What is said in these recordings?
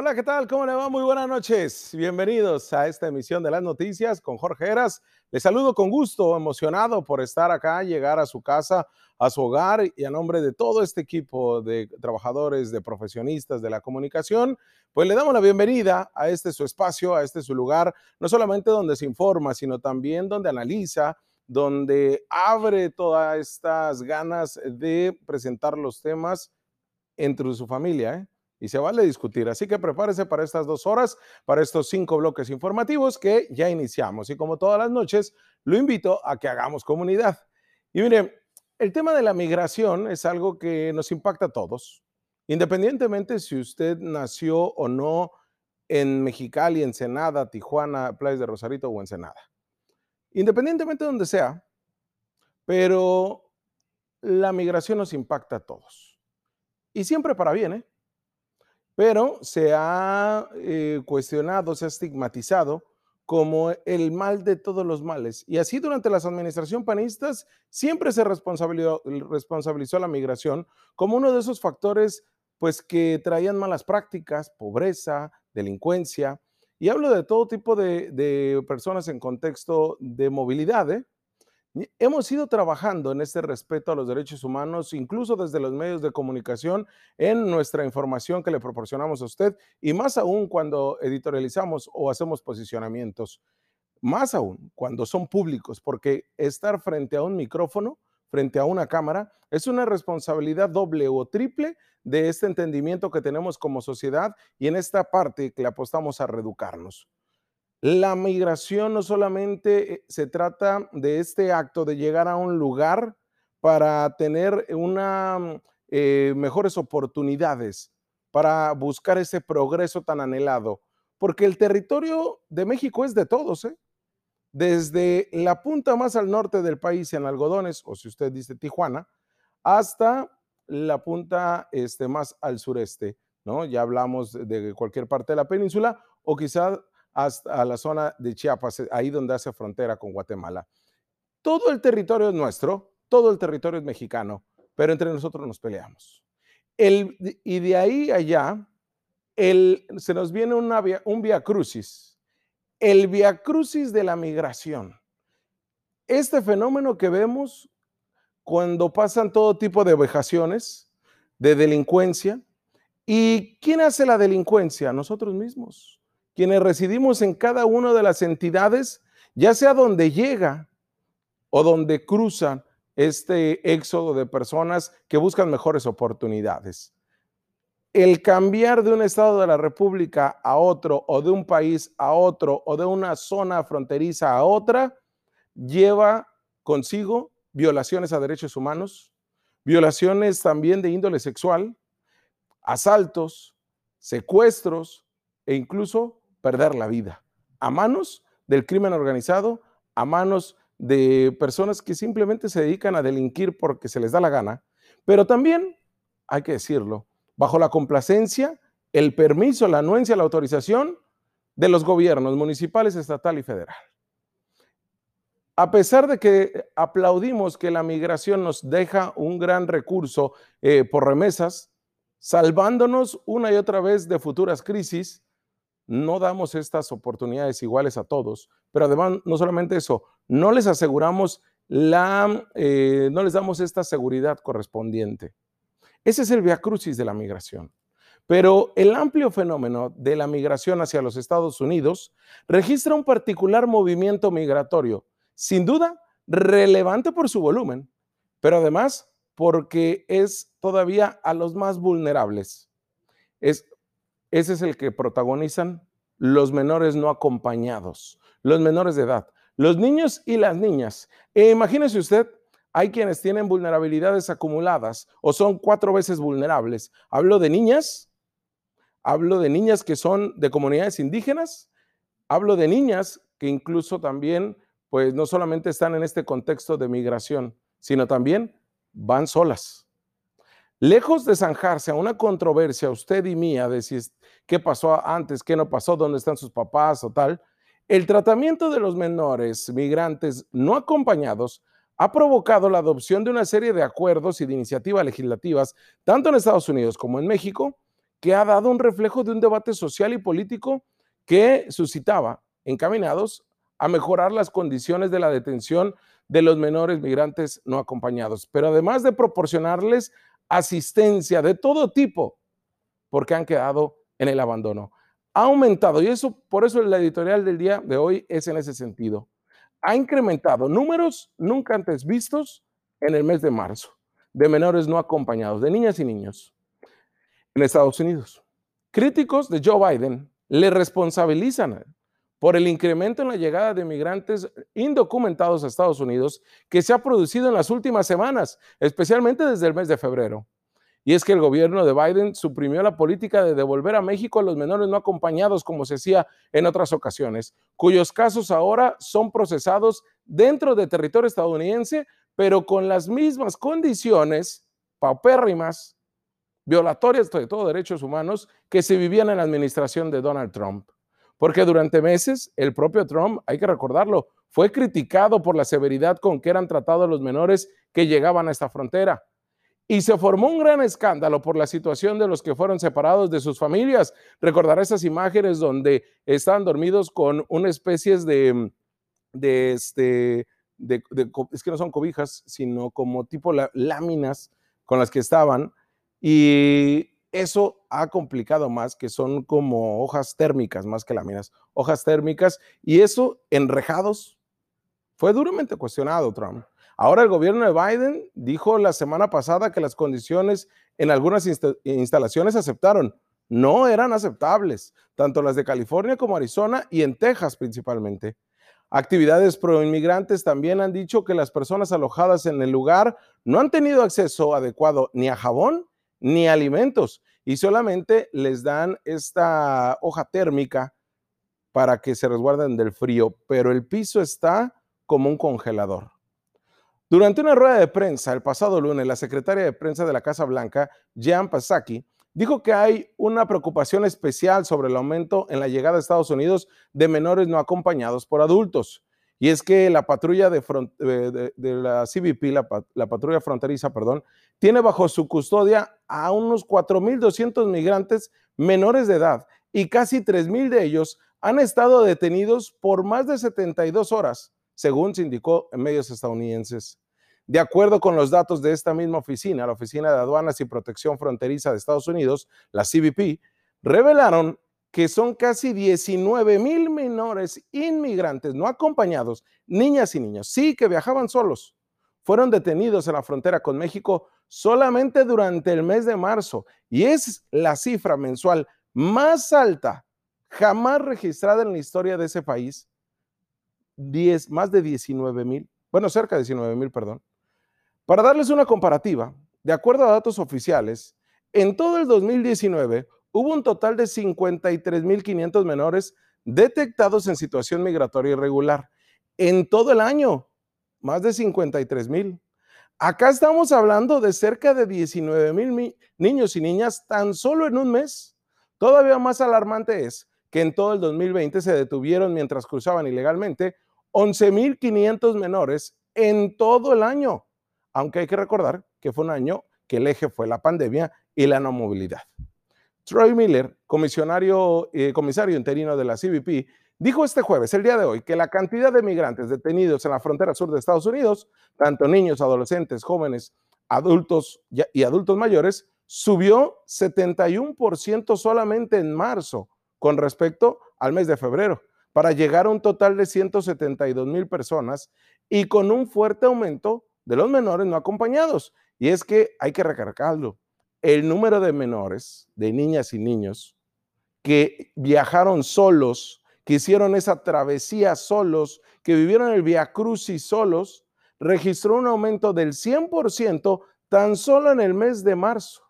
Hola, ¿qué tal? ¿Cómo le va? Muy buenas noches. Bienvenidos a esta emisión de las noticias con Jorge Heras. Les saludo con gusto, emocionado por estar acá, llegar a su casa, a su hogar y a nombre de todo este equipo de trabajadores, de profesionistas de la comunicación, pues le damos la bienvenida a este su espacio, a este su lugar, no solamente donde se informa, sino también donde analiza, donde abre todas estas ganas de presentar los temas entre su familia, ¿eh? Y se vale discutir. Así que prepárese para estas dos horas, para estos cinco bloques informativos que ya iniciamos. Y como todas las noches, lo invito a que hagamos comunidad. Y miren, el tema de la migración es algo que nos impacta a todos, independientemente si usted nació o no en Mexicali, Ensenada, Tijuana, Playas de Rosarito o Ensenada. Independientemente de donde sea, pero la migración nos impacta a todos. Y siempre para bien, ¿eh? Pero se ha eh, cuestionado, se ha estigmatizado como el mal de todos los males. Y así durante las administraciones panistas siempre se responsabilizó, la migración como uno de esos factores pues que traían malas prácticas, pobreza, delincuencia. Y hablo de todo tipo de, de personas en contexto de movilidad, ¿eh? Hemos ido trabajando en este respeto a los derechos humanos, incluso desde los medios de comunicación, en nuestra información que le proporcionamos a usted, y más aún cuando editorializamos o hacemos posicionamientos, más aún cuando son públicos, porque estar frente a un micrófono, frente a una cámara, es una responsabilidad doble o triple de este entendimiento que tenemos como sociedad y en esta parte que le apostamos a reeducarnos. La migración no solamente eh, se trata de este acto de llegar a un lugar para tener una, mm, eh, mejores oportunidades, para buscar ese progreso tan anhelado, porque el territorio de México es de todos, ¿eh? desde la punta más al norte del país en algodones, o si usted dice Tijuana, hasta la punta este, más al sureste, ¿no? Ya hablamos de cualquier parte de la península o quizá hasta la zona de Chiapas, eh, ahí donde hace frontera con Guatemala. Todo el territorio es nuestro, todo el territorio es mexicano, pero entre nosotros nos peleamos. El, y de ahí allá, el, se nos viene una un via crucis, el via crucis de la migración. Este fenómeno que vemos cuando pasan todo tipo de vejaciones, de delincuencia. ¿Y quién hace la delincuencia? Nosotros mismos quienes residimos en cada una de las entidades, ya sea donde llega o donde cruzan este éxodo de personas que buscan mejores oportunidades. El cambiar de un estado de la República a otro o de un país a otro o de una zona fronteriza a otra lleva consigo violaciones a derechos humanos, violaciones también de índole sexual, asaltos, secuestros e incluso perder la vida a manos del crimen organizado, a manos de personas que simplemente se dedican a delinquir porque se les da la gana, pero también, hay que decirlo, bajo la complacencia, el permiso, la anuencia, la autorización de los gobiernos municipales, estatal y federal. A pesar de que aplaudimos que la migración nos deja un gran recurso eh, por remesas, salvándonos una y otra vez de futuras crisis, no damos estas oportunidades iguales a todos, pero además no solamente eso, no les aseguramos la, eh, no les damos esta seguridad correspondiente. Ese es el via crucis de la migración. Pero el amplio fenómeno de la migración hacia los Estados Unidos registra un particular movimiento migratorio, sin duda relevante por su volumen, pero además porque es todavía a los más vulnerables. Es ese es el que protagonizan los menores no acompañados, los menores de edad, los niños y las niñas. E imagínese usted, hay quienes tienen vulnerabilidades acumuladas o son cuatro veces vulnerables. Hablo de niñas, hablo de niñas que son de comunidades indígenas, hablo de niñas que incluso también, pues no solamente están en este contexto de migración, sino también van solas. Lejos de zanjarse a una controversia, usted y mía, de si qué pasó antes, qué no pasó, dónde están sus papás o tal, el tratamiento de los menores migrantes no acompañados ha provocado la adopción de una serie de acuerdos y de iniciativas legislativas, tanto en Estados Unidos como en México, que ha dado un reflejo de un debate social y político que suscitaba encaminados a mejorar las condiciones de la detención de los menores migrantes no acompañados, pero además de proporcionarles asistencia de todo tipo, porque han quedado en el abandono. Ha aumentado, y eso por eso la editorial del día de hoy es en ese sentido. Ha incrementado números nunca antes vistos en el mes de marzo de menores no acompañados, de niñas y niños en Estados Unidos. Críticos de Joe Biden le responsabilizan por el incremento en la llegada de migrantes indocumentados a Estados Unidos que se ha producido en las últimas semanas, especialmente desde el mes de febrero. Y es que el gobierno de Biden suprimió la política de devolver a México a los menores no acompañados, como se hacía en otras ocasiones, cuyos casos ahora son procesados dentro de territorio estadounidense, pero con las mismas condiciones paupérrimas, violatorias de todos derechos humanos que se vivían en la administración de Donald Trump. Porque durante meses el propio Trump, hay que recordarlo, fue criticado por la severidad con que eran tratados los menores que llegaban a esta frontera. Y se formó un gran escándalo por la situación de los que fueron separados de sus familias. Recordará esas imágenes donde estaban dormidos con una especie de, este, es que no son cobijas, sino como tipo láminas con las que estaban. Y eso ha complicado más, que son como hojas térmicas más que láminas, hojas térmicas, y eso enrejados fue duramente cuestionado Trump. Ahora el gobierno de Biden dijo la semana pasada que las condiciones en algunas instalaciones aceptaron no eran aceptables, tanto las de California como Arizona y en Texas principalmente. Actividades pro inmigrantes también han dicho que las personas alojadas en el lugar no han tenido acceso adecuado ni a jabón ni alimentos y solamente les dan esta hoja térmica para que se resguarden del frío, pero el piso está como un congelador. Durante una rueda de prensa el pasado lunes, la secretaria de prensa de la Casa Blanca, Jean Psaki, dijo que hay una preocupación especial sobre el aumento en la llegada a Estados Unidos de menores no acompañados por adultos. Y es que la patrulla de, la CBP, la, patrulla fronteriza, perdón, tiene bajo su custodia a unos 4.200 migrantes menores de edad y casi 3.000 de ellos han estado detenidos por más de 72 horas, según se indicó en medios estadounidenses. De acuerdo con los datos de esta misma oficina, la Oficina de Aduanas y Protección Fronteriza de Estados Unidos, la CBP, revelaron que son casi 19 mil menores inmigrantes no acompañados, niñas y niños, sí, que viajaban solos, fueron detenidos en la frontera con México solamente durante el mes de marzo y es la cifra mensual más alta jamás registrada en la historia de ese país. 10, más de 19 mil, bueno, cerca de 19 mil, perdón. Para darles una comparativa, de acuerdo a datos oficiales, en todo el 2019 hubo un total de 53.500 menores detectados en situación migratoria irregular. En todo el año, más de 53.000. Acá estamos hablando de cerca de 19.000 niños y niñas tan solo en un mes. Todavía más alarmante es que en todo el 2020 se detuvieron mientras cruzaban ilegalmente 11.500 menores en todo el año, aunque hay que recordar que fue un año que el eje fue la pandemia y la no movilidad. Troy Miller, comisionario, eh, comisario interino de la CBP, dijo este jueves, el día de hoy, que la cantidad de migrantes detenidos en la frontera sur de Estados Unidos, tanto niños, adolescentes, jóvenes, adultos y adultos mayores, subió 71% solamente en marzo con respecto al mes de febrero, para llegar a un total de 172 mil personas y con un fuerte aumento de los menores no acompañados. Y es que hay que recargarlo el número de menores, de niñas y niños, que viajaron solos, que hicieron esa travesía solos, que vivieron el Via Crucis solos, registró un aumento del 100% tan solo en el mes de marzo,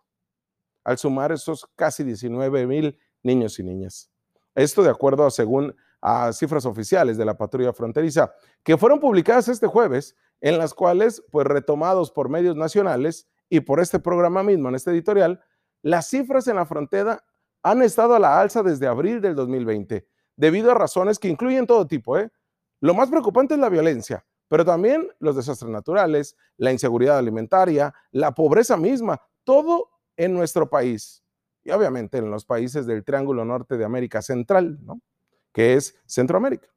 al sumar esos casi 19 mil niños y niñas. Esto de acuerdo a según a cifras oficiales de la patrulla fronteriza, que fueron publicadas este jueves, en las cuales, pues retomados por medios nacionales, y por este programa mismo, en este editorial, las cifras en la frontera han estado a la alza desde abril del 2020, debido a razones que incluyen todo tipo. ¿eh? Lo más preocupante es la violencia, pero también los desastres naturales, la inseguridad alimentaria, la pobreza misma, todo en nuestro país. y obviamente en los países del Triángulo Norte de América Central, ¿no? que es Centroamérica.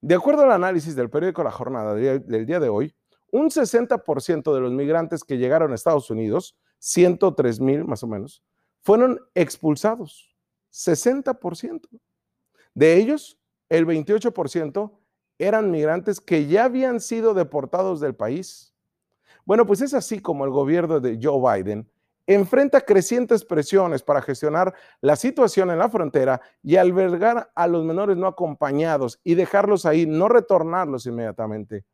De acuerdo al análisis del periódico La Jornada del día de hoy, un 60% de los migrantes que llegaron a Estados Unidos, 103 mil más o menos, fueron expulsados. 60%. De ellos, el 28% eran migrantes que ya habían sido deportados del país. Bueno, pues es así como el gobierno de Joe Biden enfrenta crecientes presiones para gestionar la situación en la frontera y albergar a los menores no acompañados y dejarlos ahí, no retornarlos inmediatamente.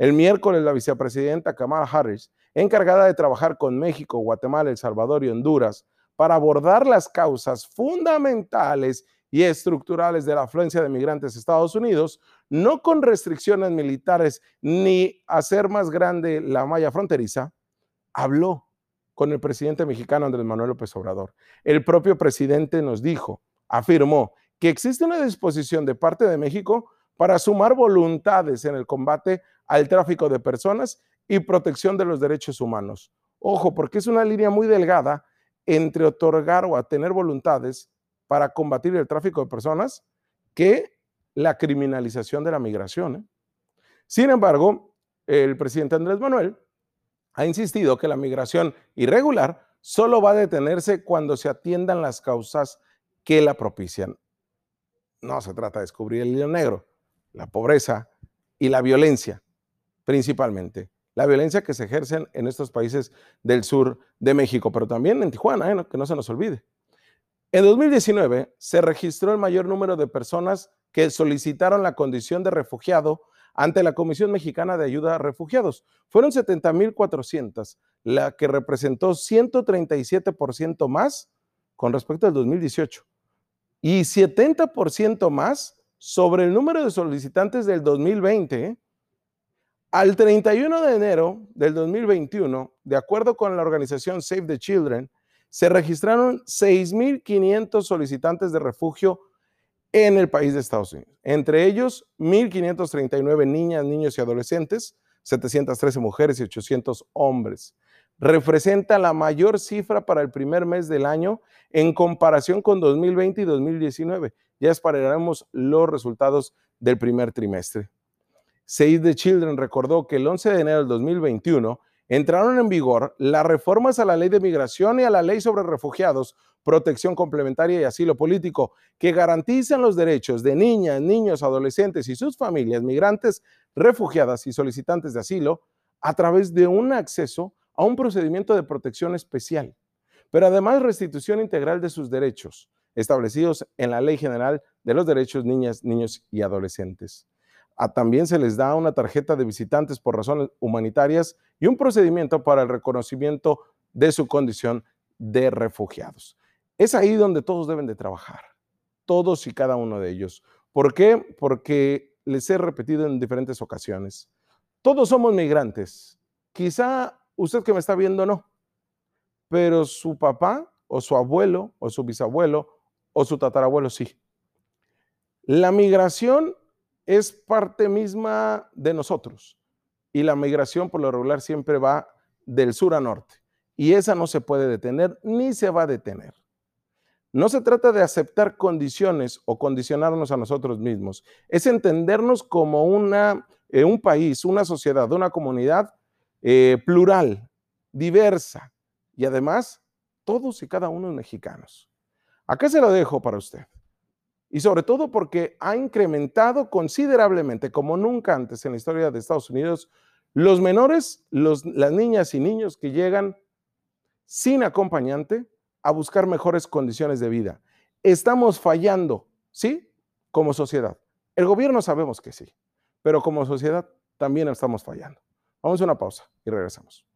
El miércoles la vicepresidenta Kamala Harris, encargada de trabajar con México, Guatemala, El Salvador y Honduras para abordar las causas fundamentales y estructurales de la afluencia de migrantes a Estados Unidos, no con restricciones militares ni hacer más grande la malla fronteriza, habló con el presidente mexicano Andrés Manuel López Obrador. El propio presidente nos dijo, afirmó, que existe una disposición de parte de México para sumar voluntades en el combate al tráfico de personas y protección de los derechos humanos. Ojo, porque es una línea muy delgada entre otorgar o tener voluntades para combatir el tráfico de personas que la criminalización de la migración. ¿eh? Sin embargo, el presidente Andrés Manuel ha insistido que la migración irregular solo va a detenerse cuando se atiendan las causas que la propician. No se trata de descubrir el hilo negro, la pobreza y la violencia, principalmente. La violencia que se ejercen en estos países del sur de México, pero también en Tijuana, ¿eh? que no se nos olvide. En 2019 se registró el mayor número de personas que solicitaron la condición de refugiado ante la Comisión Mexicana de Ayuda a Refugiados. Fueron 70.400, la que representó 137% más con respecto al 2018 y 70% más sobre el número de solicitantes del 2020. ¿eh? Al 31 de enero del 2021, de acuerdo con la organización Save the Children, se registraron 6.500 solicitantes de refugio en el país de Estados Unidos. Entre ellos, 1.539 niñas, niños y adolescentes, 713 mujeres y 800 hombres. Representa la mayor cifra para el primer mes del año en comparación con 2020 y 2019. Ya esperaremos los resultados del primer trimestre. Save the Children recordó que el 11 de enero del 2021 entraron en vigor las reformas a la ley de migración y a la ley sobre refugiados, protección complementaria y asilo político, que garantizan los derechos de niñas, niños, adolescentes y sus familias migrantes, refugiadas y solicitantes de asilo a través de un acceso a un procedimiento de protección especial, pero además restitución integral de sus derechos establecidos en la Ley General de los Derechos Niñas, Niños y Adolescentes. También se les da una tarjeta de visitantes por razones humanitarias y un procedimiento para el reconocimiento de su condición de refugiados. Es ahí donde todos deben de trabajar, todos y cada uno de ellos. ¿Por qué? Porque les he repetido en diferentes ocasiones. Todos somos migrantes. Quizá usted que me está viendo no, pero su papá o su abuelo o su bisabuelo o su tatarabuelo sí. La migración es parte misma de nosotros y la migración por lo regular siempre va del sur a norte y esa no se puede detener ni se va a detener. No se trata de aceptar condiciones o condicionarnos a nosotros mismos. Es entendernos como una, eh, un país, una sociedad, una comunidad eh, plural, diversa y además todos y cada uno mexicanos. Acá se lo dejo para usted. Y sobre todo porque ha incrementado considerablemente, como nunca antes en la historia de Estados Unidos, los menores, las niñas y niños que llegan sin acompañante a buscar mejores condiciones de vida. Estamos fallando, ¿sí? Como sociedad. El gobierno sabemos que sí, pero como sociedad también estamos fallando. Vamos a una pausa y regresamos.